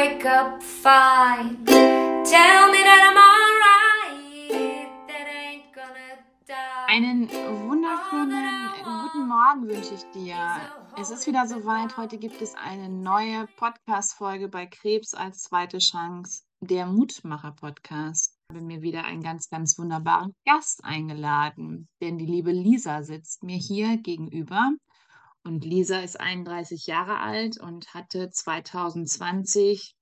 wake up fine. Tell me that I'm alright. That ain't gonna die. Einen wunderschönen guten Morgen wünsche ich dir. Es ist wieder soweit. Heute gibt es eine neue Podcast-Folge bei Krebs als zweite Chance, der Mutmacher-Podcast. Ich habe mir wieder einen ganz, ganz wunderbaren Gast eingeladen, denn die liebe Lisa sitzt mir hier gegenüber. Und Lisa ist 31 Jahre alt und hatte 2020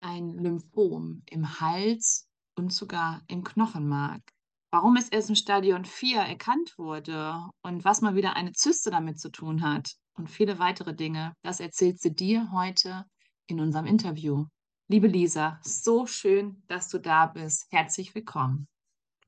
ein Lymphom im Hals und sogar im Knochenmark. Warum es erst im Stadion 4 erkannt wurde und was mal wieder eine Zyste damit zu tun hat und viele weitere Dinge, das erzählt sie dir heute in unserem Interview. Liebe Lisa, so schön, dass du da bist. Herzlich willkommen.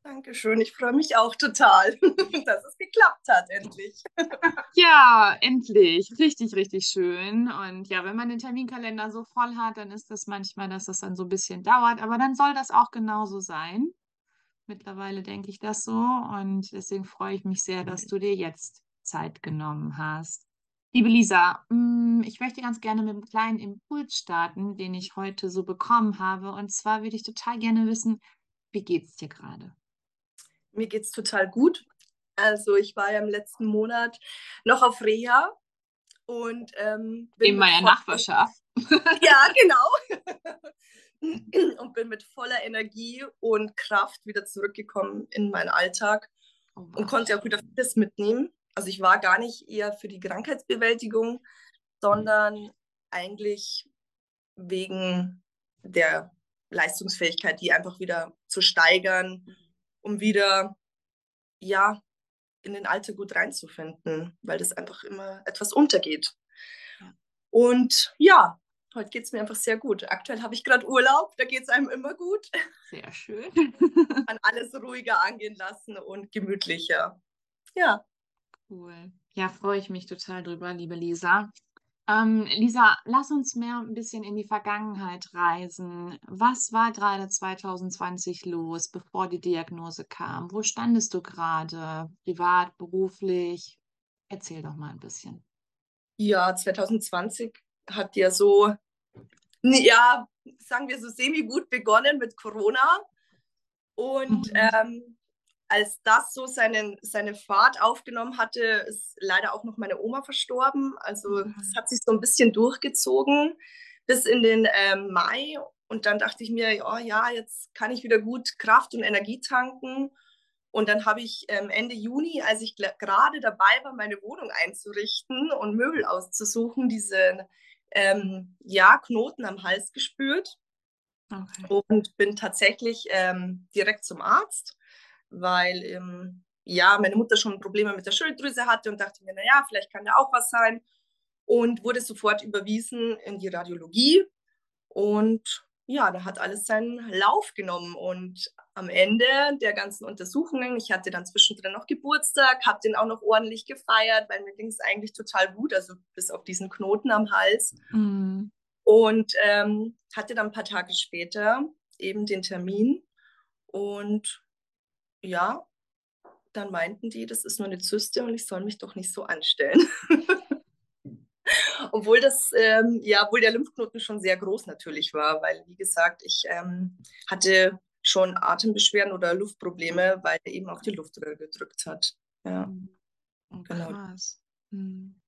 Dankeschön, ich freue mich auch total, dass es geklappt hat, endlich. Ja, endlich. Richtig, richtig schön. Und ja, wenn man den Terminkalender so voll hat, dann ist das manchmal, dass das dann so ein bisschen dauert. Aber dann soll das auch genauso sein. Mittlerweile denke ich das so. Und deswegen freue ich mich sehr, dass du dir jetzt Zeit genommen hast. Liebe Lisa, mm, ich möchte ganz gerne mit einem kleinen Impuls starten, den ich heute so bekommen habe. Und zwar würde ich total gerne wissen, wie geht es dir gerade? Mir geht es total gut. Also ich war ja im letzten Monat noch auf Reha und ähm, in meiner Nachbarschaft. ja, genau. und bin mit voller Energie und Kraft wieder zurückgekommen in meinen Alltag oh, und konnte auch wieder vieles mitnehmen. Also ich war gar nicht eher für die Krankheitsbewältigung, sondern eigentlich wegen der Leistungsfähigkeit, die einfach wieder zu steigern, um wieder ja in den Alltag gut reinzufinden, weil das einfach immer etwas untergeht. Und ja, heute geht es mir einfach sehr gut. Aktuell habe ich gerade Urlaub, da geht es einem immer gut. Sehr schön. Kann alles ruhiger angehen lassen und gemütlicher. Ja. Cool. Ja, freue ich mich total drüber, liebe Lisa. Ähm, Lisa, lass uns mehr ein bisschen in die Vergangenheit reisen. Was war gerade 2020 los, bevor die Diagnose kam? Wo standest du gerade, privat, beruflich? Erzähl doch mal ein bisschen. Ja, 2020 hat ja so, ja, sagen wir so semi-gut begonnen mit Corona. Und mhm. ähm, als das so seinen, seine Fahrt aufgenommen hatte, ist leider auch noch meine Oma verstorben. Also es mhm. hat sich so ein bisschen durchgezogen bis in den ähm, Mai. Und dann dachte ich mir, oh, ja, jetzt kann ich wieder gut Kraft und Energie tanken. Und dann habe ich ähm, Ende Juni, als ich gerade dabei war, meine Wohnung einzurichten und Möbel auszusuchen, diese ähm, ja, Knoten am Hals gespürt. Okay. Und bin tatsächlich ähm, direkt zum Arzt weil ähm, ja, meine Mutter schon Probleme mit der Schilddrüse hatte und dachte mir, naja, vielleicht kann ja auch was sein. Und wurde sofort überwiesen in die Radiologie. Und ja, da hat alles seinen Lauf genommen. Und am Ende der ganzen Untersuchungen, ich hatte dann zwischendrin noch Geburtstag, habe den auch noch ordentlich gefeiert, weil mir ging es eigentlich total gut, also bis auf diesen Knoten am Hals. Mhm. Und ähm, hatte dann ein paar Tage später eben den Termin. Und ja, dann meinten die, das ist nur eine Zyste und ich soll mich doch nicht so anstellen. obwohl das, ähm, ja, obwohl der Lymphknoten schon sehr groß natürlich war, weil, wie gesagt, ich ähm, hatte schon Atembeschwerden oder Luftprobleme, weil er eben auf die Luftröhre gedrückt hat. Ja. Oh, genau. Krass. Hm.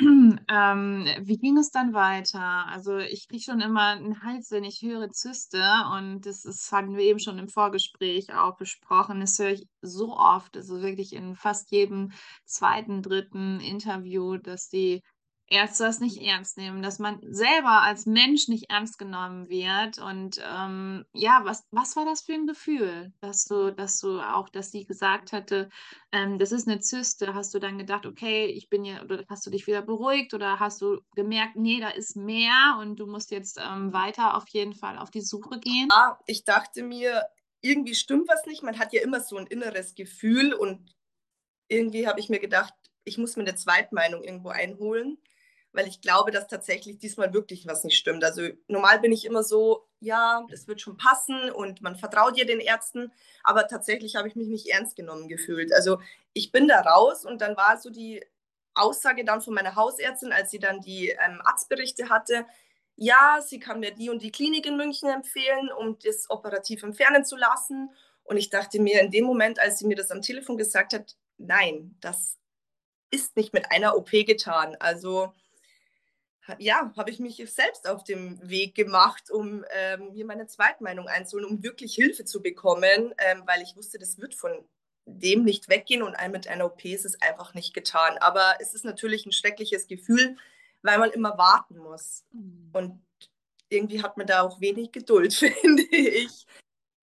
Ähm, wie ging es dann weiter? Also ich kriege schon immer einen Hals, wenn ich höre Zyste und das ist, hatten wir eben schon im Vorgespräch auch besprochen. Das höre ich so oft, also wirklich in fast jedem zweiten, dritten Interview, dass die Ärzte das nicht ernst nehmen, dass man selber als Mensch nicht ernst genommen wird. Und ähm, ja, was, was war das für ein Gefühl, dass du, dass du auch, dass sie gesagt hatte, ähm, das ist eine Zyste, hast du dann gedacht, okay, ich bin ja, oder hast du dich wieder beruhigt oder hast du gemerkt, nee, da ist mehr und du musst jetzt ähm, weiter auf jeden Fall auf die Suche gehen? Ja, ich dachte mir, irgendwie stimmt was nicht. Man hat ja immer so ein inneres Gefühl und irgendwie habe ich mir gedacht, ich muss mir eine Zweitmeinung irgendwo einholen weil ich glaube, dass tatsächlich diesmal wirklich was nicht stimmt. Also normal bin ich immer so, ja, das wird schon passen und man vertraut ja den Ärzten, aber tatsächlich habe ich mich nicht ernst genommen gefühlt. Also ich bin da raus und dann war so die Aussage dann von meiner Hausärztin, als sie dann die ähm, Arztberichte hatte, ja, sie kann mir die und die Klinik in München empfehlen, um das operativ entfernen zu lassen. Und ich dachte mir in dem Moment, als sie mir das am Telefon gesagt hat, nein, das ist nicht mit einer OP getan. Also ja, habe ich mich selbst auf dem Weg gemacht, um ähm, hier meine Zweitmeinung einzuholen, um wirklich Hilfe zu bekommen, ähm, weil ich wusste, das wird von dem nicht weggehen und mit einer OP ist es einfach nicht getan. Aber es ist natürlich ein schreckliches Gefühl, weil man immer warten muss. Mhm. Und irgendwie hat man da auch wenig Geduld, finde ich,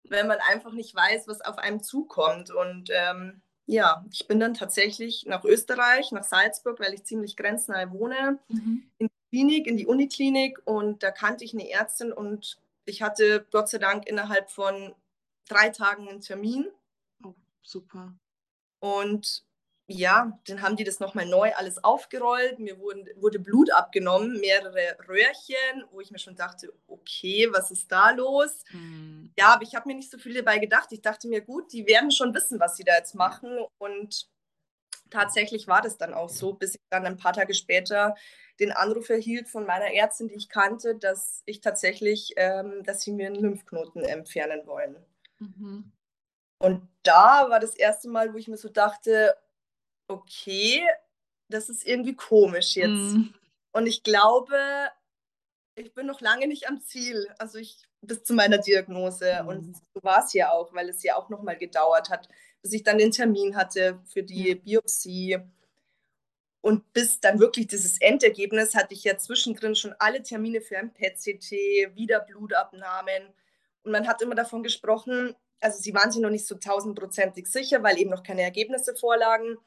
wenn man einfach nicht weiß, was auf einem zukommt. Und ähm, ja, ich bin dann tatsächlich nach Österreich, nach Salzburg, weil ich ziemlich grenznahe wohne, mhm. in die Klinik, in die Uniklinik. Und da kannte ich eine Ärztin und ich hatte Gott sei Dank innerhalb von drei Tagen einen Termin. Oh, super. Und ja, dann haben die das nochmal neu alles aufgerollt. Mir wurden, wurde Blut abgenommen, mehrere Röhrchen, wo ich mir schon dachte, okay, was ist da los? Mhm. Ja, aber ich habe mir nicht so viel dabei gedacht. Ich dachte mir, gut, die werden schon wissen, was sie da jetzt machen. Und tatsächlich war das dann auch so, bis ich dann ein paar Tage später den Anruf erhielt von meiner Ärztin, die ich kannte, dass ich tatsächlich, ähm, dass sie mir einen Lymphknoten entfernen wollen. Mhm. Und da war das erste Mal, wo ich mir so dachte, okay, das ist irgendwie komisch jetzt. Mm. Und ich glaube, ich bin noch lange nicht am Ziel, also ich bis zu meiner Diagnose. Mm. Und so war es ja auch, weil es ja auch nochmal gedauert hat, bis ich dann den Termin hatte für die. Biopsie. Und bis dann wirklich dieses Endergebnis hatte ich ja zwischendrin schon alle Termine für ein PET-CT, wieder Blutabnahmen. Und man hat immer davon gesprochen, also sie waren sich noch nicht so tausendprozentig sicher, weil eben noch keine Ergebnisse vorlagen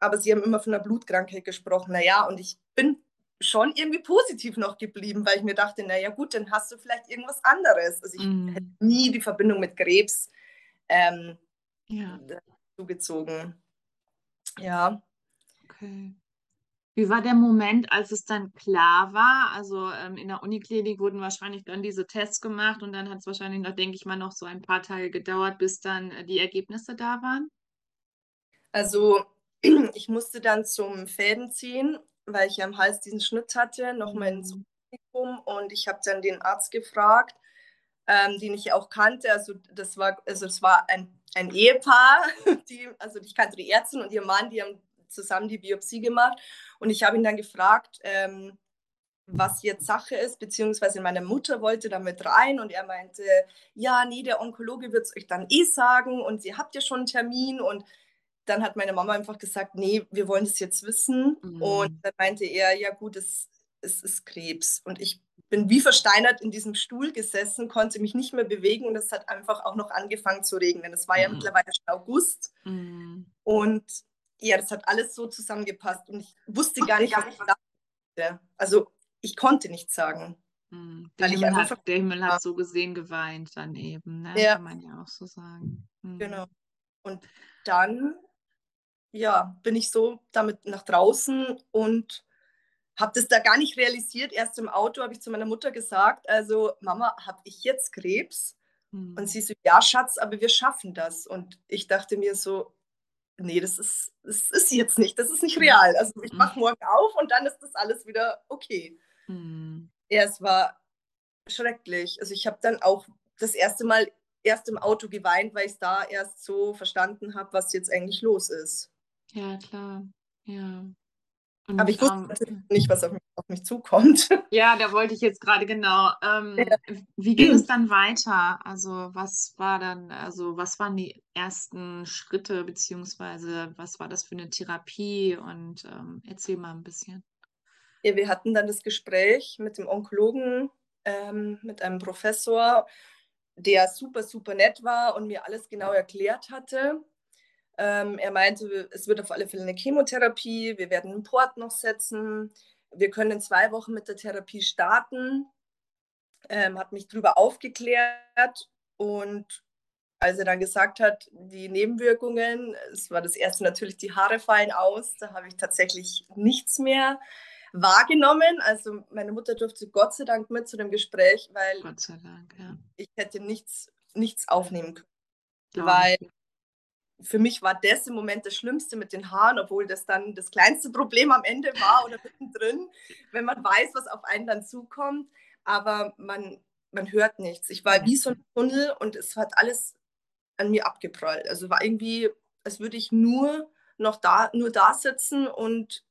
aber sie haben immer von einer Blutkrankheit gesprochen. Naja, und ich bin schon irgendwie positiv noch geblieben, weil ich mir dachte, naja gut, dann hast du vielleicht irgendwas anderes. Also ich mm. hätte nie die Verbindung mit Krebs ähm, ja. zugezogen. Ja. Okay. Wie war der Moment, als es dann klar war? Also ähm, in der Uniklinik wurden wahrscheinlich dann diese Tests gemacht und dann hat es wahrscheinlich noch, denke ich mal, noch so ein paar Tage gedauert, bis dann äh, die Ergebnisse da waren. Also ich musste dann zum Fäden ziehen, weil ich ja am Hals diesen Schnitt hatte, nochmal ins mhm. Klinikum und ich habe dann den Arzt gefragt, ähm, den ich auch kannte. Also das war, also das war ein, ein Ehepaar, die, also ich kannte die Ärztin und ihr Mann, die haben zusammen die Biopsie gemacht und ich habe ihn dann gefragt, ähm, was jetzt Sache ist, beziehungsweise meine Mutter wollte damit rein und er meinte, ja, nee, der Onkologe wird es euch dann eh sagen und sie habt ja schon einen Termin und dann hat meine Mama einfach gesagt, nee, wir wollen es jetzt wissen. Mhm. Und dann meinte er, ja gut, es, es ist Krebs. Und ich bin wie versteinert in diesem Stuhl gesessen, konnte mich nicht mehr bewegen und es hat einfach auch noch angefangen zu regnen. Es war mhm. ja mittlerweile schon August. Mhm. Und ja, das hat alles so zusammengepasst und ich wusste gar nicht, was ich dachte. Also ich konnte nichts sagen. Mhm. Der, Himmel hat, der, Himmel hat, so gesehen geweint dann eben, ne? Ja. kann man ja auch so sagen. Mhm. Genau. Und dann ja, bin ich so damit nach draußen und habe das da gar nicht realisiert. Erst im Auto habe ich zu meiner Mutter gesagt, also Mama, habe ich jetzt Krebs? Mhm. Und sie so, ja, Schatz, aber wir schaffen das. Und ich dachte mir so, nee, das ist, das ist jetzt nicht, das ist nicht real. Also ich mache morgen auf und dann ist das alles wieder okay. Mhm. Ja, es war schrecklich. Also ich habe dann auch das erste Mal erst im Auto geweint, weil ich es da erst so verstanden habe, was jetzt eigentlich los ist. Ja, klar. Ja. Und, Aber ich wusste ähm, nicht, was auf mich, auf mich, zukommt. Ja, da wollte ich jetzt gerade genau. Ähm, ja. Wie ging es dann weiter? Also was war dann, also was waren die ersten Schritte, beziehungsweise was war das für eine Therapie? Und ähm, erzähl mal ein bisschen. Ja, wir hatten dann das Gespräch mit dem Onkologen, ähm, mit einem Professor, der super, super nett war und mir alles genau erklärt hatte. Ähm, er meinte, es wird auf alle Fälle eine Chemotherapie, wir werden einen Port noch setzen, wir können in zwei Wochen mit der Therapie starten. Ähm, hat mich darüber aufgeklärt und als er dann gesagt hat, die Nebenwirkungen, es war das erste natürlich, die Haare fallen aus, da habe ich tatsächlich nichts mehr wahrgenommen. Also meine Mutter durfte Gott sei Dank mit zu dem Gespräch, weil Dank, ja. ich hätte nichts, nichts aufnehmen können. Glaube weil für mich war das im Moment das Schlimmste mit den Haaren, obwohl das dann das kleinste Problem am Ende war oder mittendrin, wenn man weiß, was auf einen dann zukommt. aber man, man hört nichts. Ich war wie so ein Tunnel und es hat alles an mir abgeprallt. Also war irgendwie, als würde ich nur noch da, nur da sitzen und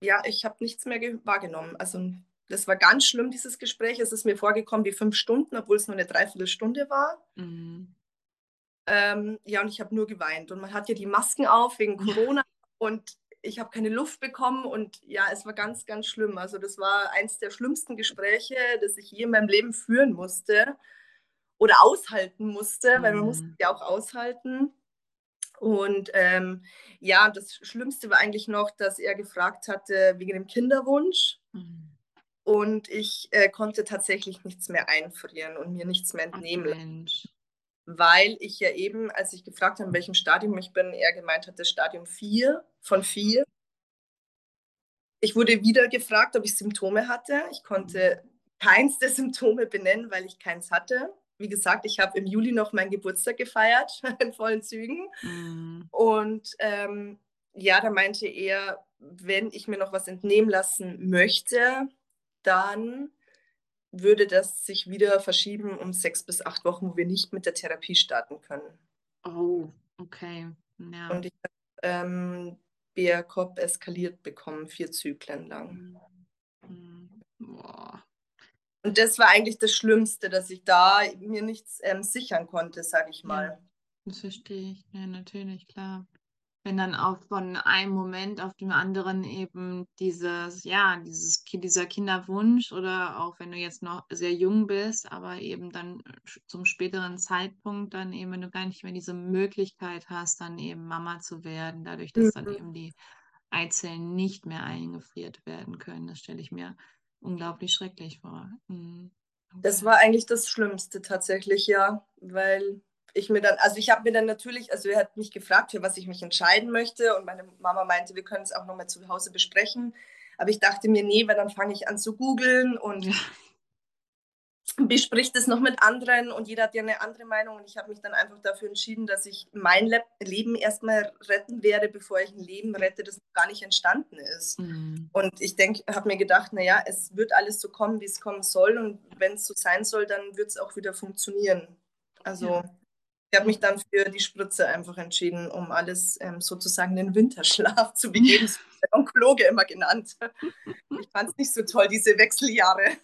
ja, ich habe nichts mehr wahrgenommen. Also das war ganz schlimm, dieses Gespräch. Es ist mir vorgekommen wie fünf Stunden, obwohl es nur eine Dreiviertelstunde war. Mhm. Ähm, ja, und ich habe nur geweint. Und man hat ja die Masken auf wegen Corona und ich habe keine Luft bekommen und ja, es war ganz, ganz schlimm. Also das war eins der schlimmsten Gespräche, das ich je in meinem Leben führen musste oder aushalten musste, mhm. weil man musste ja auch aushalten. Und ähm, ja, das Schlimmste war eigentlich noch, dass er gefragt hatte wegen dem Kinderwunsch. Mhm. Und ich äh, konnte tatsächlich nichts mehr einfrieren und mir nichts mehr entnehmen lassen. Weil ich ja eben, als ich gefragt habe, in welchem Stadium ich bin, er gemeint hat, das Stadium 4 von 4. Ich wurde wieder gefragt, ob ich Symptome hatte. Ich konnte keins der Symptome benennen, weil ich keins hatte wie gesagt, ich habe im Juli noch meinen Geburtstag gefeiert in vollen Zügen. Mhm. Und ähm, ja, da meinte er, wenn ich mir noch was entnehmen lassen möchte, dann würde das sich wieder verschieben um sechs bis acht Wochen, wo wir nicht mit der Therapie starten können. Oh, okay. Ja. Und ich habe ähm, BR-Cop eskaliert bekommen, vier Zyklen lang. Mhm. Boah. Und das war eigentlich das Schlimmste, dass ich da mir nichts ähm, sichern konnte, sage ich mal. Das verstehe ich. Ja, natürlich, klar. Wenn dann auch von einem Moment auf den anderen eben dieses, ja, dieses, dieser Kinderwunsch oder auch wenn du jetzt noch sehr jung bist, aber eben dann zum späteren Zeitpunkt dann eben, wenn du gar nicht mehr diese Möglichkeit hast, dann eben Mama zu werden, dadurch, dass mhm. dann eben die Eizellen nicht mehr eingefriert werden können. Das stelle ich mir unglaublich schrecklich war. Mhm. Okay. Das war eigentlich das Schlimmste tatsächlich, ja, weil ich mir dann, also ich habe mir dann natürlich, also er hat mich gefragt, für was ich mich entscheiden möchte und meine Mama meinte, wir können es auch nochmal zu Hause besprechen. Aber ich dachte mir, nee, weil dann fange ich an zu googeln und ja bespricht es noch mit anderen und jeder hat ja eine andere Meinung und ich habe mich dann einfach dafür entschieden, dass ich mein Le Leben erstmal retten werde, bevor ich ein Leben rette, das gar nicht entstanden ist. Mhm. Und ich denke, habe mir gedacht, naja, es wird alles so kommen, wie es kommen soll und wenn es so sein soll, dann wird es auch wieder funktionieren. Also ja. Ich habe mich dann für die Spritze einfach entschieden, um alles ähm, sozusagen den Winterschlaf zu begeben. Das wird der Onkologe immer genannt. Ich fand es nicht so toll, diese Wechseljahre.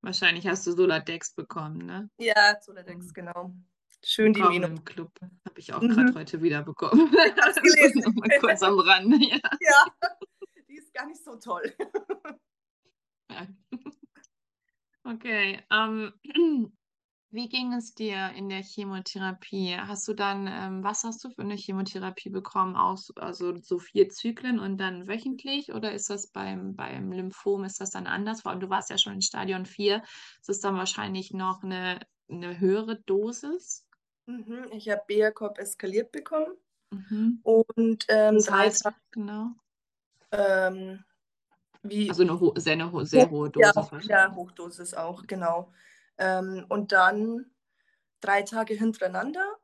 Wahrscheinlich hast du Soladex bekommen, ne? Ja, Soladex, genau. Schön die Mino. im Club. Habe ich auch mhm. gerade heute wieder bekommen. Hast gelesen. Mal kurz am Rand. Ja. ja, die ist gar nicht so toll. ja. Okay. Um, wie ging es dir in der Chemotherapie? Hast du dann, ähm, was hast du für eine Chemotherapie bekommen? Aus, also so vier Zyklen und dann wöchentlich? Oder ist das beim, beim Lymphom, ist das dann anders? Vor allem, du warst ja schon in Stadion 4. Ist das dann wahrscheinlich noch eine, eine höhere Dosis? Mhm, ich habe BR-Corp eskaliert bekommen. Mhm. Und ähm, das heißt, drei genau. Ähm, wie, also eine sehr, eine sehr hohe Dosis. Ja, ja, Hochdosis auch, genau. Ähm, und dann drei Tage hintereinander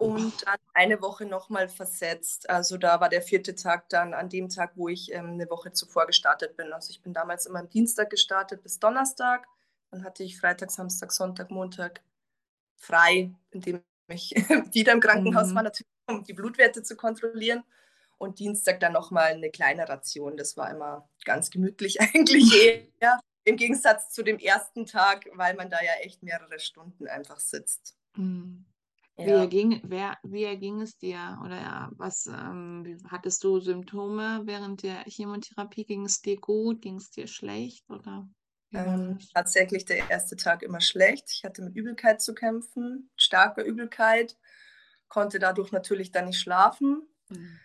und dann eine Woche nochmal versetzt. Also da war der vierte Tag dann an dem Tag, wo ich ähm, eine Woche zuvor gestartet bin. Also ich bin damals immer am Dienstag gestartet bis Donnerstag. Dann hatte ich Freitag, Samstag, Sonntag, Montag frei, indem ich wieder im Krankenhaus mhm. war, natürlich, um die Blutwerte zu kontrollieren. Und Dienstag dann nochmal eine kleine Ration. Das war immer ganz gemütlich eigentlich eher. Im Gegensatz zu dem ersten Tag, weil man da ja echt mehrere Stunden einfach sitzt. Mhm. Ja. Wie, erging, wer, wie erging es dir? Oder ja, was ähm, hattest du Symptome während der Chemotherapie? Ging es dir gut? Ging es dir schlecht? Oder? Ähm, tatsächlich der erste Tag immer schlecht. Ich hatte mit Übelkeit zu kämpfen, starker Übelkeit, konnte dadurch natürlich dann nicht schlafen mhm.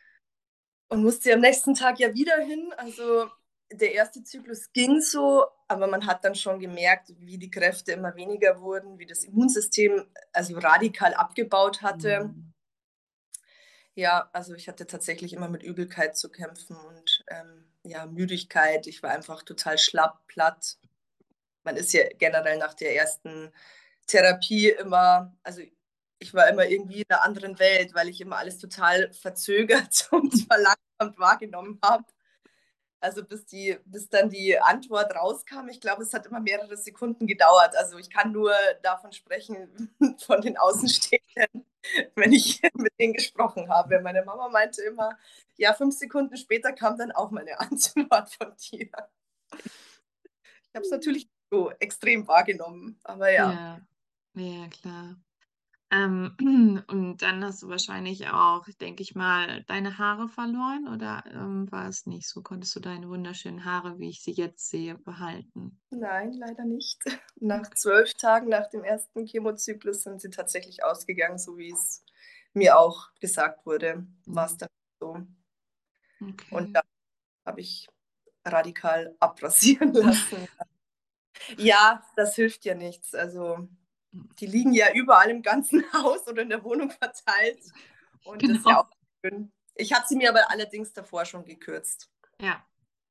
und musste am nächsten Tag ja wieder hin. Also der erste Zyklus ging so, aber man hat dann schon gemerkt, wie die Kräfte immer weniger wurden, wie das Immunsystem also radikal abgebaut hatte. Mhm. Ja, also ich hatte tatsächlich immer mit Übelkeit zu kämpfen und ähm, ja, Müdigkeit. Ich war einfach total schlapp, platt. Man ist ja generell nach der ersten Therapie immer, also ich war immer irgendwie in einer anderen Welt, weil ich immer alles total verzögert und verlangsamt wahrgenommen habe. Also bis, die, bis dann die Antwort rauskam, ich glaube, es hat immer mehrere Sekunden gedauert. Also ich kann nur davon sprechen, von den Außenstehenden, wenn ich mit denen gesprochen habe. Meine Mama meinte immer, ja, fünf Sekunden später kam dann auch meine Antwort von dir. Ich habe es natürlich so extrem wahrgenommen, aber ja. Ja, ja, klar. Ähm, und dann hast du wahrscheinlich auch, denke ich mal, deine Haare verloren oder ähm, war es nicht so? Konntest du deine wunderschönen Haare, wie ich sie jetzt sehe, behalten? Nein, leider nicht. Nach zwölf Tagen nach dem ersten Chemozyklus sind sie tatsächlich ausgegangen, so wie es mir auch gesagt wurde, war es dann so. Okay. Und dann habe ich radikal abrasieren lassen. ja, das hilft ja nichts. Also die liegen ja überall im ganzen Haus oder in der Wohnung verteilt. Und das ist ja Genau. auch schön. Ich habe sie mir aber allerdings davor schon gekürzt. Ja.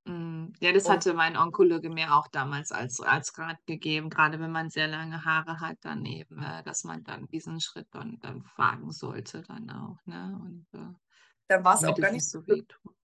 Mm, Ja, das hatte mein Onkologe mir auch damals als, als Rat gegeben, gerade wenn man sehr lange Haare hat, dann eben, äh, dass man dann diesen Schritt dann, dann wagen sollte, dann auch, ne? Und äh, dann war es auch gar nicht so wehtut.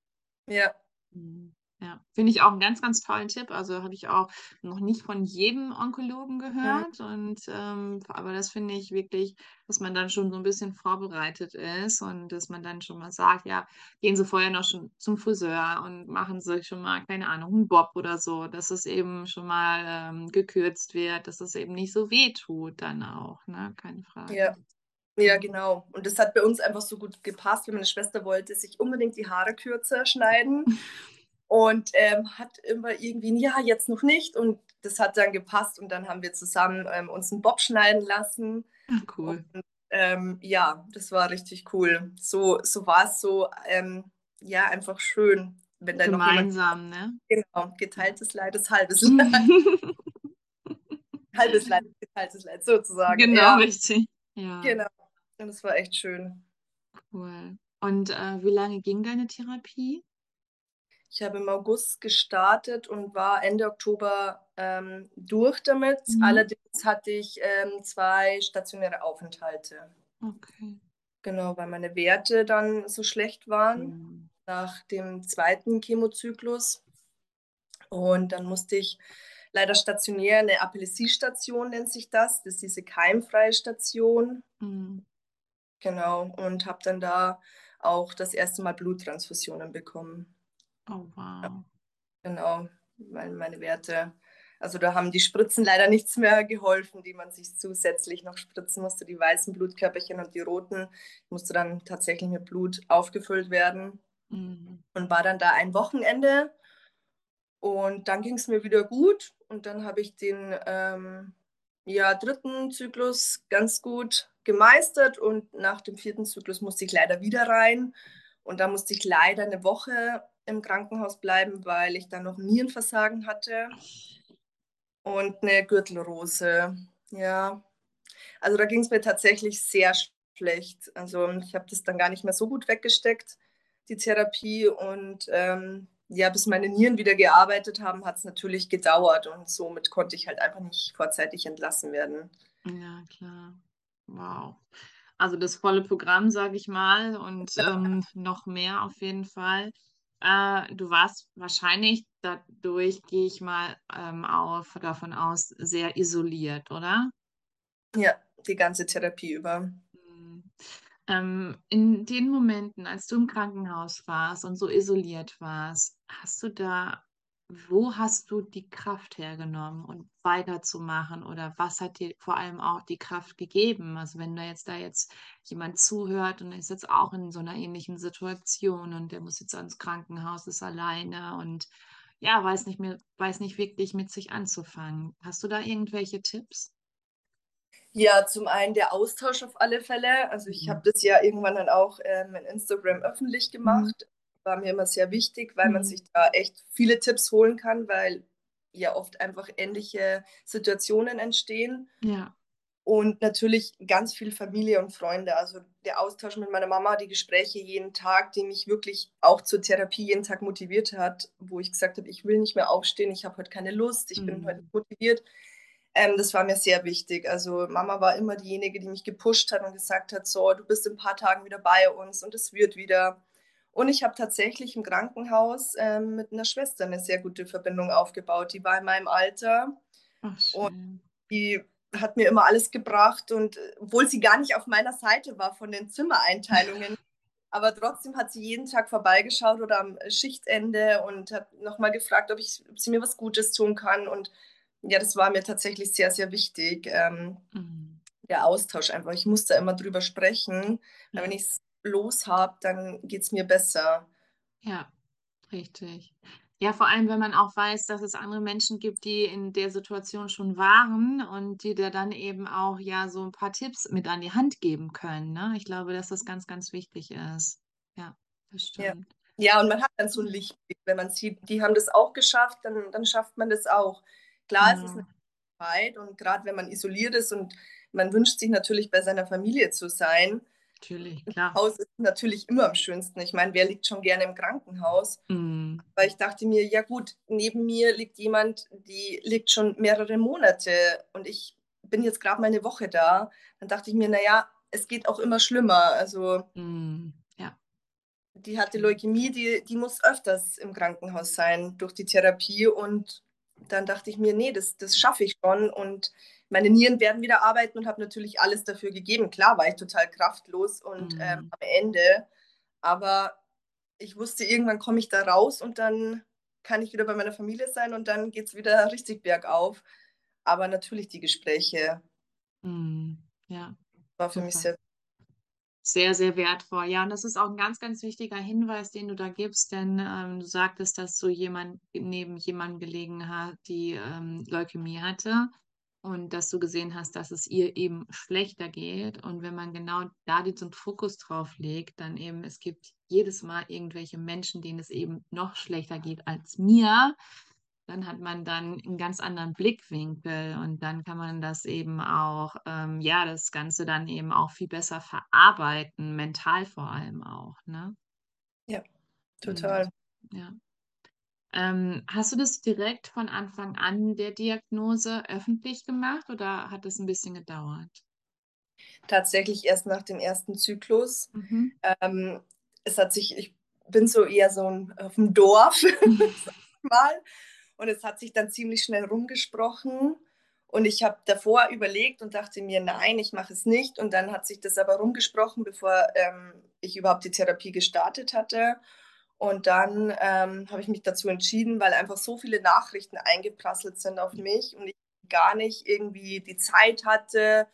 Ja, Mhm. Ja, finde ich auch einen ganz, ganz tollen Tipp. Also habe ich auch noch nicht von jedem Onkologen gehört. Und ähm, aber das finde ich wirklich, dass man dann schon so ein bisschen vorbereitet ist und dass man dann schon mal sagt, ja, gehen Sie vorher noch schon zum Friseur und machen Sie schon mal, keine Ahnung, einen Bob oder so, dass es eben schon mal ähm, gekürzt wird, dass es eben nicht so weh tut dann auch, ne? Keine Frage. ja, ja, genau. Und das hat bei uns einfach so gut gepasst, weil meine Schwester wollte sich unbedingt die Haare kürzer schneiden und ähm, hat immer irgendwie, ja, jetzt noch nicht. Und das hat dann gepasst und dann haben wir zusammen ähm, uns einen Bob schneiden lassen. Ah, cool. Und ähm, ja, das war richtig cool. So, so war es so, ähm, ja, einfach schön, wenn da noch jemand, Gemeinsam, ne? genau, geteiltes Leid ist halbes Leid, halbes Leid ist geteiltes Leid, sozusagen. Genau, Ja, richtig. Ja, genau. Und das war echt schön. cool. Und äh, wie lange ging deine Therapie? Ich habe im August gestartet und war Ende Oktober ähm, durch damit. Mhm. Allerdings hatte ich ähm, zwei stationäre Aufenthalte. Okay. Genau, weil meine Werte dann so schlecht waren Mhm. nach dem zweiten Chemozyklus. Und dann musste ich leider stationär, eine Apelesiestation nennt sich das. Das ist diese keimfreie Station. Mhm. Genau, und habe dann da auch das erste Mal Bluttransfusionen bekommen. Oh, wow. Genau, weil meine Werte, also da haben die Spritzen leider nichts mehr geholfen, die man sich zusätzlich noch spritzen musste. Die weißen Blutkörperchen und die roten musste dann tatsächlich mit Blut aufgefüllt werden Mhm. und war dann da ein Wochenende. Und dann ging es mir wieder gut und dann habe ich den ähm, ja, dritten Zyklus ganz gut gemeistert und nach dem vierten Zyklus musste ich leider wieder rein. Und da musste ich leider eine Woche im Krankenhaus bleiben, weil ich dann noch Nierenversagen hatte und eine Gürtelrose. Ja, also da ging es mir tatsächlich sehr schlecht. Also ich habe das dann gar nicht mehr so gut weggesteckt, die Therapie. Und ähm, ja, bis meine Nieren wieder gearbeitet haben, hat es natürlich gedauert. Und somit konnte ich halt einfach nicht vorzeitig entlassen werden. Ja, klar. Wow. Also das volle Programm, sage ich mal, und ähm, noch mehr auf jeden Fall. Äh, du warst wahrscheinlich dadurch, gehe ich mal ähm, auf, davon aus, sehr isoliert, oder? Ja, die ganze Therapie über. Mhm. Ähm, in den Momenten, als du im Krankenhaus warst und so isoliert warst, hast du da, wo hast du die Kraft hergenommen und weiterzumachen oder was hat dir vor allem auch die Kraft gegeben? Also wenn da jetzt da jetzt jemand zuhört und ist jetzt auch in so einer ähnlichen Situation und der muss jetzt ans Krankenhaus, ist alleine und ja, weiß nicht mehr, weiß nicht wirklich mit sich anzufangen. Hast du da irgendwelche Tipps? Ja, zum einen der Austausch auf alle Fälle. Also ich Mhm. habe das ja irgendwann dann auch ähm, in Instagram öffentlich Mhm. gemacht. War mir immer sehr wichtig, weil man Mhm. sich da echt viele Tipps holen kann, weil ja oft einfach ähnliche Situationen entstehen. Ja. Und natürlich ganz viel Familie und Freunde. Also der Austausch mit meiner Mama, die Gespräche jeden Tag, die mich wirklich auch zur Therapie jeden Tag motiviert hat, wo ich gesagt habe, ich will nicht mehr aufstehen, ich habe heute keine Lust, ich bin heute Mhm. motiviert. Ähm, das war mir sehr wichtig. Also Mama war immer diejenige, die mich gepusht hat und gesagt hat, so, du bist in ein paar Tagen wieder bei uns und es wird wieder. Und ich habe tatsächlich im Krankenhaus äh, mit einer Schwester eine sehr gute Verbindung aufgebaut. Die war in meinem Alter. Ach, schön. Die hat mir immer alles gebracht und äh, obwohl sie gar nicht auf meiner Seite war von den Zimmereinteilungen, aber trotzdem hat sie jeden Tag vorbeigeschaut oder am Schichtende und hat nochmal gefragt, ob, ich, ob sie mir was Gutes tun kann. Und ja, das war mir tatsächlich sehr, sehr wichtig. Ähm, mhm. Der Austausch einfach. Ich musste immer drüber sprechen, weil wenn ich es los habe, dann geht es mir besser. Ja, richtig. Ja, vor allem, wenn man auch weiß, dass es andere Menschen gibt, die in der Situation schon waren und die dir dann eben auch ja so ein paar Tipps mit an die Hand geben können. Ne? Ich glaube, dass das ganz, ganz wichtig ist. Ja, das Ja. stimmt. Ja, und man hat dann so ein Lichtblick, wenn man sieht, die haben das auch geschafft, dann, dann schafft man das auch. Klar, es ist Genau. eine Zeit und gerade wenn man isoliert ist und man wünscht sich natürlich bei seiner Familie zu sein, Natürlich, klar. Haus ist natürlich immer am schönsten. Ich meine, wer liegt schon gerne im Krankenhaus? Mm, Weil ich dachte mir, ja gut, neben mir liegt jemand, die liegt schon mehrere Monate und ich bin jetzt gerade mal eine Woche da. Dann dachte ich mir, naja, es geht auch immer schlimmer. Also mm, ja, die hatte Leukämie, die, die muss öfters im Krankenhaus sein durch die Therapie und dann dachte ich mir, nee, das, das schaffe ich schon und meine Nieren werden wieder arbeiten und habe natürlich alles dafür gegeben. Klar war ich total kraftlos und Mm. ähm, am Ende, aber ich wusste, irgendwann komme ich da raus und dann kann ich wieder bei meiner Familie sein und dann geht es wieder richtig bergauf. Aber natürlich die Gespräche mm, ja. war für mich Super. sehr Sehr, sehr wertvoll. Ja, und das ist auch ein ganz, ganz wichtiger Hinweis, den du da gibst, denn ähm, du sagtest, dass so jemand neben jemandem gelegen hat, die ähm, Leukämie hatte und dass du gesehen hast, dass es ihr eben schlechter geht. Und wenn man genau da diesen Fokus drauf legt, dann eben, es gibt jedes Mal irgendwelche Menschen, denen es eben noch schlechter geht als mir, dann hat man dann einen ganz anderen Blickwinkel und dann kann man das eben auch, ähm, ja, das Ganze dann eben auch viel besser verarbeiten, mental vor allem auch, ne? Ja, total. Ja. Ähm, hast du das direkt von Anfang an der Diagnose öffentlich gemacht oder hat das ein bisschen gedauert? Tatsächlich erst nach dem ersten Zyklus. Mhm. Ähm, es hat sich, ich bin so eher so ein, auf dem Dorf, mal. Und es hat sich dann ziemlich schnell rumgesprochen. Und ich habe davor überlegt und dachte mir, nein, ich mache es nicht. Und dann hat sich das aber rumgesprochen, bevor ähm, ich überhaupt die Therapie gestartet hatte. Und dann ähm, habe ich mich dazu entschieden, weil einfach so viele Nachrichten eingeprasselt sind auf mich und ich gar nicht irgendwie die Zeit hatte,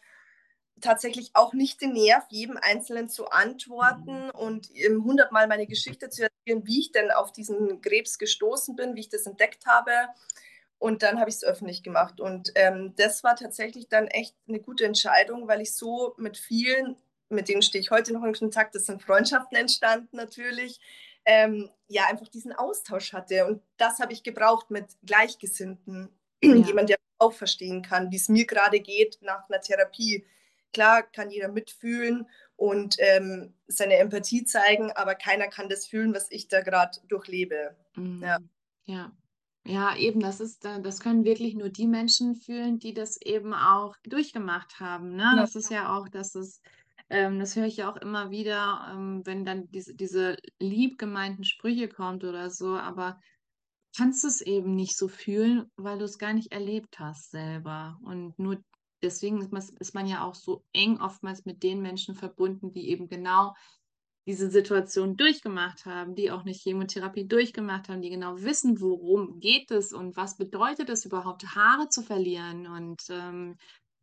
tatsächlich auch nicht den Nerv, jedem Einzelnen zu antworten und ihm hundertmal meine Geschichte zu erzählen, wie ich denn auf diesen Krebs gestoßen bin, wie ich das entdeckt habe. Und dann habe ich es öffentlich gemacht. Und ähm, das war tatsächlich dann echt eine gute Entscheidung, weil ich so mit vielen, mit denen stehe ich heute noch in Kontakt, das sind Freundschaften entstanden natürlich, ähm, ja, einfach diesen Austausch hatte. Und das habe ich gebraucht mit Gleichgesinnten. Ja. Jemand, der auch verstehen kann, wie es mir gerade geht nach einer Therapie. Klar kann jeder mitfühlen und ähm, seine Empathie zeigen, aber keiner kann das fühlen, was ich da gerade durchlebe. Ja. Mhm. Ja. Ja, eben, das ist, äh, das können wirklich nur die Menschen fühlen, die das eben auch durchgemacht haben, ne? Ja. Das ist ja auch, dass es, ähm, das höre ich ja auch immer wieder, ähm, wenn dann diese, diese lieb gemeinten Sprüche kommt oder so, aber kannst es eben nicht so fühlen, weil du es gar nicht erlebt hast selber. Und nur deswegen ist man, ist man ja auch so eng oftmals mit den Menschen verbunden, die eben genau diese Situation durchgemacht haben, die auch eine Chemotherapie durchgemacht haben, die genau wissen, worum geht es und was bedeutet es überhaupt, Haare zu verlieren und ähm,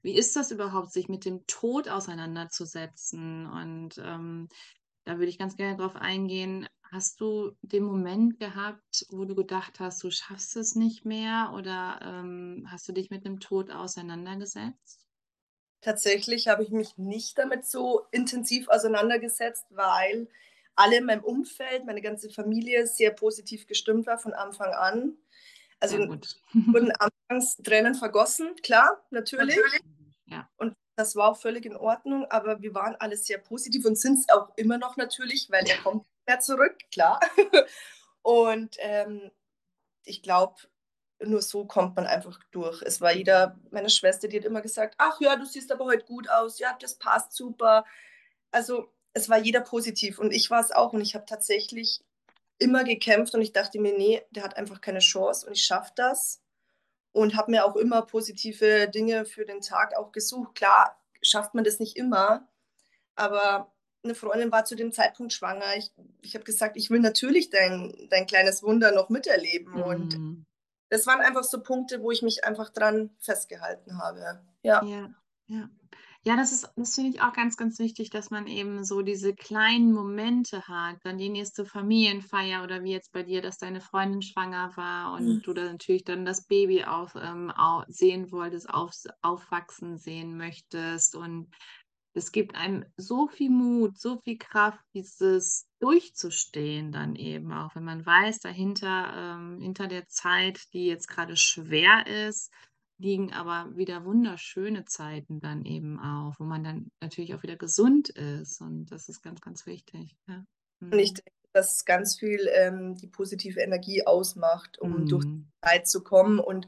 wie ist das überhaupt, sich mit dem Tod auseinanderzusetzen. Und ähm, da würde ich ganz gerne drauf eingehen. Hast du den Moment gehabt, wo du gedacht hast, du schaffst es nicht mehr oder ähm, hast du dich mit dem Tod auseinandergesetzt? Tatsächlich habe ich mich nicht damit so intensiv auseinandergesetzt, weil alle in meinem Umfeld, meine ganze Familie sehr positiv gestimmt war von Anfang an. Also wurden anfangs Tränen vergossen, klar, natürlich. Ja. Und das war auch völlig in Ordnung, aber wir waren alle sehr positiv und sind es auch immer noch natürlich, weil er kommt nicht mehr zurück, klar. Und ähm, ich glaube, nur so kommt man einfach durch. Es war jeder, meine Schwester, die hat immer gesagt, ach ja, du siehst aber heute gut aus, ja, das passt super. Also es war jeder positiv und ich war es auch und ich habe tatsächlich immer gekämpft und ich dachte mir, nee, der hat einfach keine Chance und ich schaffe das und habe mir auch immer positive Dinge für den Tag auch gesucht. Klar, schafft man das nicht immer, aber eine Freundin war zu dem Zeitpunkt schwanger. Ich, ich habe gesagt, ich will natürlich dein, dein kleines Wunder noch miterleben. Mhm. Und das waren einfach so Punkte, wo ich mich einfach dran festgehalten habe. Ja. Ja, ja. Ja, das ist, das finde ich auch ganz, ganz wichtig, dass man eben so diese kleinen Momente hat, dann die nächste Familienfeier oder wie jetzt bei dir, dass deine Freundin schwanger war und mhm. du dann natürlich dann das Baby auch, ähm, auch sehen wolltest, auf, aufwachsen sehen möchtest und es gibt einem so viel Mut, so viel Kraft, dieses durchzustehen dann eben auch, wenn man weiß, dahinter, ähm, hinter der Zeit, die jetzt gerade schwer ist, liegen aber wieder wunderschöne Zeiten dann eben auch, wo man dann natürlich auch wieder gesund ist. Und das ist ganz, ganz wichtig. Ja. Mhm. Und ich denke, dass ganz viel ähm, die positive Energie ausmacht, um mhm. durch die Zeit zu kommen und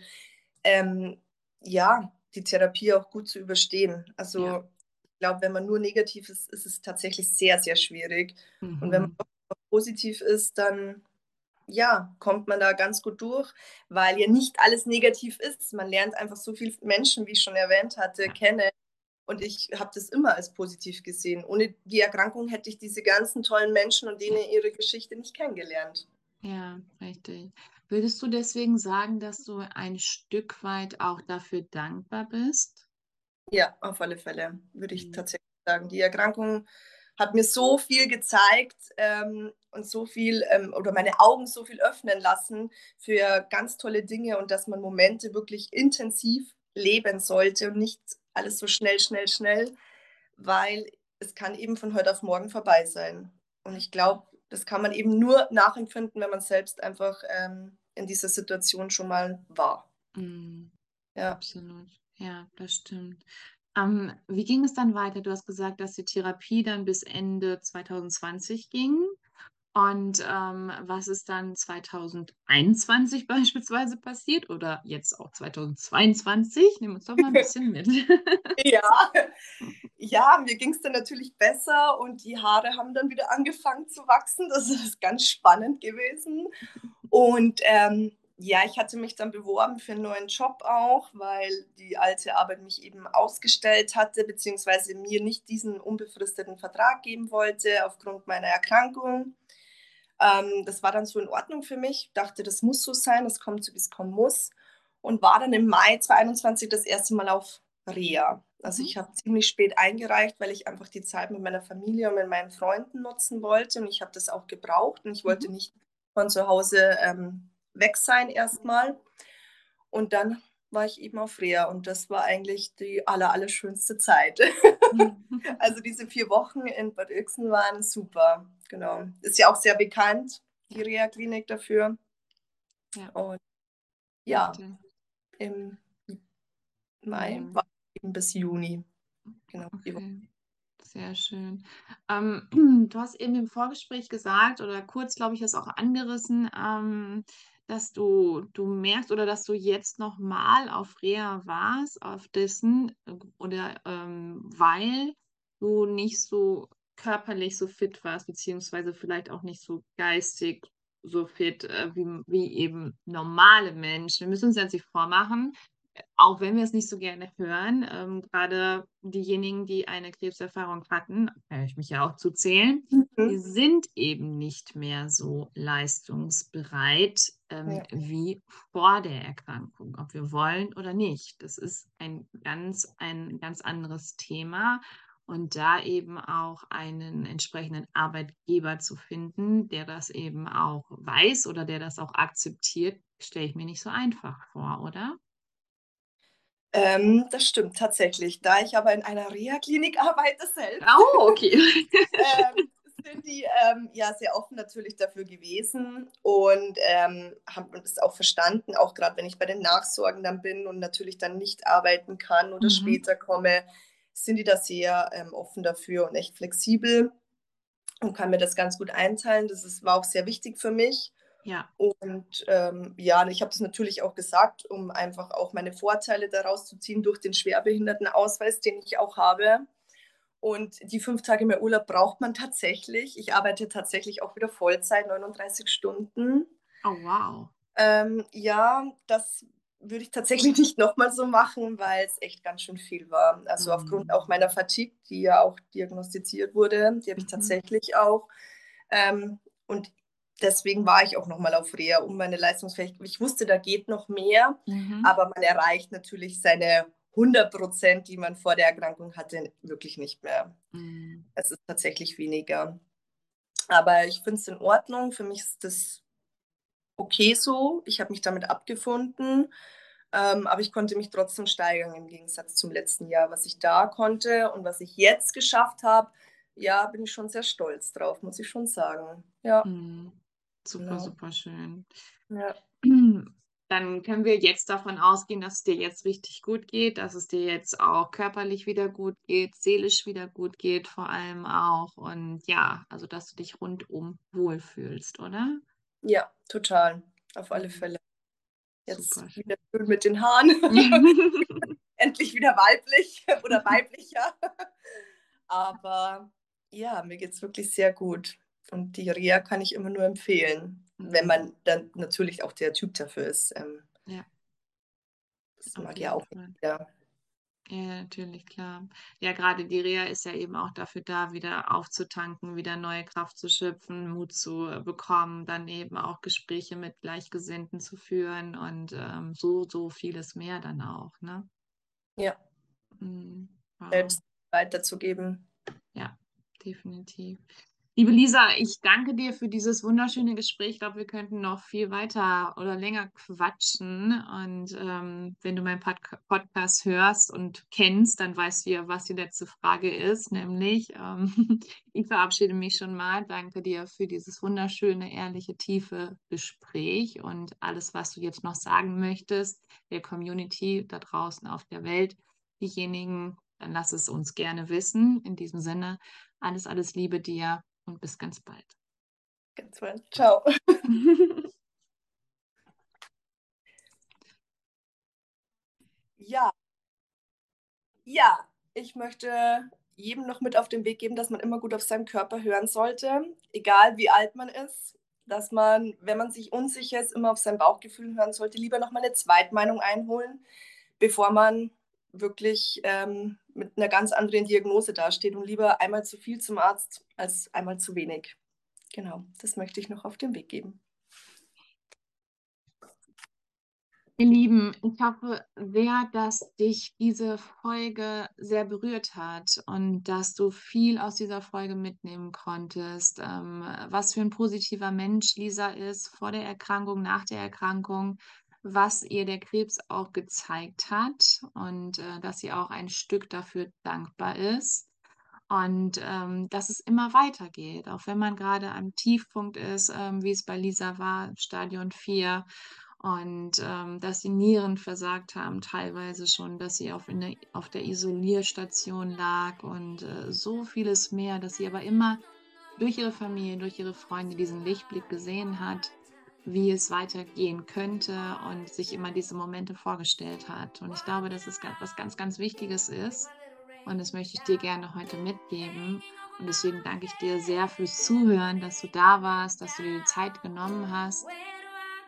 ähm, ja, die Therapie auch gut zu überstehen. Also ja. ich glaube, wenn man nur negativ ist, ist es tatsächlich sehr, sehr schwierig. Mhm. Und wenn man mhm. positiv ist, dann ja, kommt man da ganz gut durch, weil ja nicht alles negativ ist. Man lernt einfach so viele Menschen, wie ich schon erwähnt hatte, kennen. Und ich habe das immer als positiv gesehen. Ohne die Erkrankung hätte ich diese ganzen tollen Menschen und denen ihre Geschichte nicht kennengelernt. Ja, richtig. Würdest du deswegen sagen, dass du ein Stück weit auch dafür dankbar bist? Ja, auf alle Fälle, würde ich mhm. tatsächlich sagen. Die Erkrankung hat mir so viel gezeigt ähm, und so viel ähm, oder meine Augen so viel öffnen lassen für ganz tolle Dinge und dass man Momente wirklich intensiv leben sollte und nicht alles so schnell, schnell, schnell, weil es kann eben von heute auf morgen vorbei sein. Und ich glaube, das kann man eben nur nachempfinden, wenn man selbst einfach ähm, in dieser Situation schon mal war. Mm, ja. Absolut. Ja, das stimmt. Ähm, wie ging es dann weiter? Du hast gesagt, dass die Therapie dann bis Ende 2020 ging. Und ähm, was ist dann 2021 beispielsweise passiert oder jetzt auch 2022? Nimm uns doch mal ein bisschen mit. ja, ja, mir ging es dann natürlich besser und die Haare haben dann wieder angefangen zu wachsen. Das ist ganz spannend gewesen. Und ähm, ja, ich hatte mich dann beworben für einen neuen Job auch, weil die alte Arbeit mich eben ausgestellt hatte, beziehungsweise mir nicht diesen unbefristeten Vertrag geben wollte aufgrund meiner Erkrankung. Ähm, das war dann so in Ordnung für mich. Ich dachte, das muss so sein, das kommt so, wie es kommen muss. Und war dann im Mai 2021 das erste Mal auf Reha. Also mhm. ich habe ziemlich spät eingereicht, weil ich einfach die Zeit mit meiner Familie und mit meinen Freunden nutzen wollte. Und ich habe das auch gebraucht und ich wollte mhm. nicht von zu Hause ähm, weg sein erstmal. Und dann war ich eben auf Reha und das war eigentlich die aller, aller schönste Zeit. also diese vier Wochen in Bad Oechsen waren super. Genau. Ist ja auch sehr bekannt, die Reha-Klinik dafür. Ja. Und ja, im Mai mhm. war eben bis Juni. Genau. Okay. Sehr schön. Ähm, du hast eben im Vorgespräch gesagt oder kurz, glaube ich, das auch angerissen, ähm, dass du, du merkst oder dass du jetzt nochmal auf Reha warst, auf dessen äh, oder ähm, weil du nicht so körperlich so fit warst, beziehungsweise vielleicht auch nicht so geistig so fit äh, wie, wie eben normale Menschen. Wir müssen uns jetzt nicht vormachen, auch wenn wir es nicht so gerne hören, ähm, gerade diejenigen, die eine Krebserfahrung hatten, kann ich mich ja auch zu zählen, mhm. die sind eben nicht mehr so leistungsbereit ähm, ja. wie vor der Erkrankung, ob wir wollen oder nicht. Das ist ein ganz, ein ganz anderes Thema. Und da eben auch einen entsprechenden Arbeitgeber zu finden, der das eben auch weiß oder der das auch akzeptiert, stelle ich mir nicht so einfach vor, oder? Ähm, das stimmt tatsächlich. Da ich aber in einer Reha-Klinik arbeite selbst, Oh, okay. ähm, sind die ähm, ja sehr offen natürlich dafür gewesen und ähm, haben es auch verstanden, auch gerade wenn ich bei den Nachsorgen dann bin und natürlich dann nicht arbeiten kann oder Mhm. später komme, sind die da sehr ähm, offen dafür und echt flexibel und kann mir das ganz gut einteilen. Das ist, war auch sehr wichtig für mich. Ja. Und ähm, ja, ich habe das natürlich auch gesagt, um einfach auch meine Vorteile daraus zu ziehen durch den Schwerbehindertenausweis, den ich auch habe. Und die fünf Tage mehr Urlaub braucht man tatsächlich. Ich arbeite tatsächlich auch wieder Vollzeit, 39 Stunden. Oh, wow. Ähm, ja, das würde ich tatsächlich nicht nochmal so machen, weil es echt ganz schön viel war. Also mhm. aufgrund auch meiner Fatigue, die ja auch diagnostiziert wurde, die habe ich mhm. tatsächlich auch. Ähm, und deswegen war ich auch nochmal auf Reha, um meine Leistungsfähigkeit. Ich wusste, da geht noch mehr, mhm. aber man erreicht natürlich seine 100 Prozent, die man vor der Erkrankung hatte, wirklich nicht mehr. Mhm. Es ist tatsächlich weniger. Aber ich finde es in Ordnung. Für mich ist das okay so. Ich habe mich damit abgefunden. Ähm, aber ich konnte mich trotzdem steigern im Gegensatz zum letzten Jahr, was ich da konnte und was ich jetzt geschafft habe. Ja, bin ich schon sehr stolz drauf, muss ich schon sagen. Ja. Mhm. Super, genau. super schön. Ja. Dann können wir jetzt davon ausgehen, dass es dir jetzt richtig gut geht, dass es dir jetzt auch körperlich wieder gut geht, seelisch wieder gut geht, vor allem auch. Und ja, also dass du dich rundum wohlfühlst, oder? Ja, total. Auf alle mhm. Fälle. Jetzt Super. wieder schön mit den Haaren. Endlich wieder weiblich oder weiblicher. Aber ja, mir geht es wirklich sehr gut. Und die Reha kann ich immer nur empfehlen, mhm. wenn man dann natürlich auch der Typ dafür ist. Ähm, ja. Das mag ja auch jeder. Ja, natürlich, klar. Ja, gerade die Reha ist ja eben auch dafür da, wieder aufzutanken, wieder neue Kraft zu schöpfen, Mut zu bekommen, dann eben auch Gespräche mit Gleichgesinnten zu führen und ähm, so, so vieles mehr dann auch, ne? Ja. Mhm. Wow. Selbst weiterzugeben. Ja, definitiv. Liebe Lisa, ich danke dir für dieses wunderschöne Gespräch. Ich glaube, wir könnten noch viel weiter oder länger quatschen. Und ähm, wenn du meinen Pod Podcast hörst und kennst, dann weißt du ja, was die letzte Frage ist. Nämlich, ähm, ich verabschiede mich schon mal. Danke dir für dieses wunderschöne, ehrliche, tiefe Gespräch und alles, was du jetzt noch sagen möchtest, der Community da draußen auf der Welt. Diejenigen, dann lass es uns gerne wissen. In diesem Sinne, alles, alles Liebe dir und bis ganz bald. Ganz bald. Ciao. ja. Ja, ich möchte jedem noch mit auf den Weg geben, dass man immer gut auf seinen Körper hören sollte, egal wie alt man ist, dass man, wenn man sich unsicher ist, immer auf sein Bauchgefühl hören sollte, lieber noch mal eine Zweitmeinung einholen, bevor man wirklich ähm, mit einer ganz anderen Diagnose dasteht und lieber einmal zu viel zum Arzt als einmal zu wenig. Genau, das möchte ich noch auf den Weg geben. Ihr Lieben, ich hoffe sehr, dass dich diese Folge sehr berührt hat und dass du viel aus dieser Folge mitnehmen konntest. Ähm, was für ein positiver Mensch Lisa ist vor der Erkrankung, nach der Erkrankung, was ihr der Krebs auch gezeigt hat und äh, dass sie auch ein Stück dafür dankbar ist. Und ähm, dass es immer weitergeht, auch wenn man gerade am Tiefpunkt ist, ähm, wie es bei Lisa war, Stadion 4 und ähm, dass die Nieren versagt haben, teilweise schon, dass sie auf, eine, auf der Isolierstation lag und äh, so vieles mehr, dass sie aber immer durch ihre Familie, durch ihre Freunde diesen Lichtblick gesehen hat wie es weitergehen könnte und sich immer diese Momente vorgestellt hat. Und ich glaube, dass es was ganz, ganz Wichtiges ist. Und das möchte ich dir gerne heute mitgeben. Und deswegen danke ich dir sehr fürs Zuhören, dass du da warst, dass du dir die Zeit genommen hast.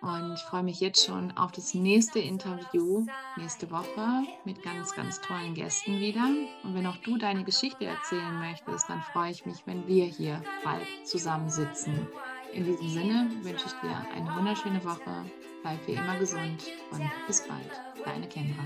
Und ich freue mich jetzt schon auf das nächste Interview nächste Woche mit ganz, ganz tollen Gästen wieder. Und wenn auch du deine Geschichte erzählen möchtest, dann freue ich mich, wenn wir hier bald zusammensitzen. In diesem Sinne wünsche ich dir eine wunderschöne Woche. Bleib wie immer gesund und bis bald. Deine Kendra.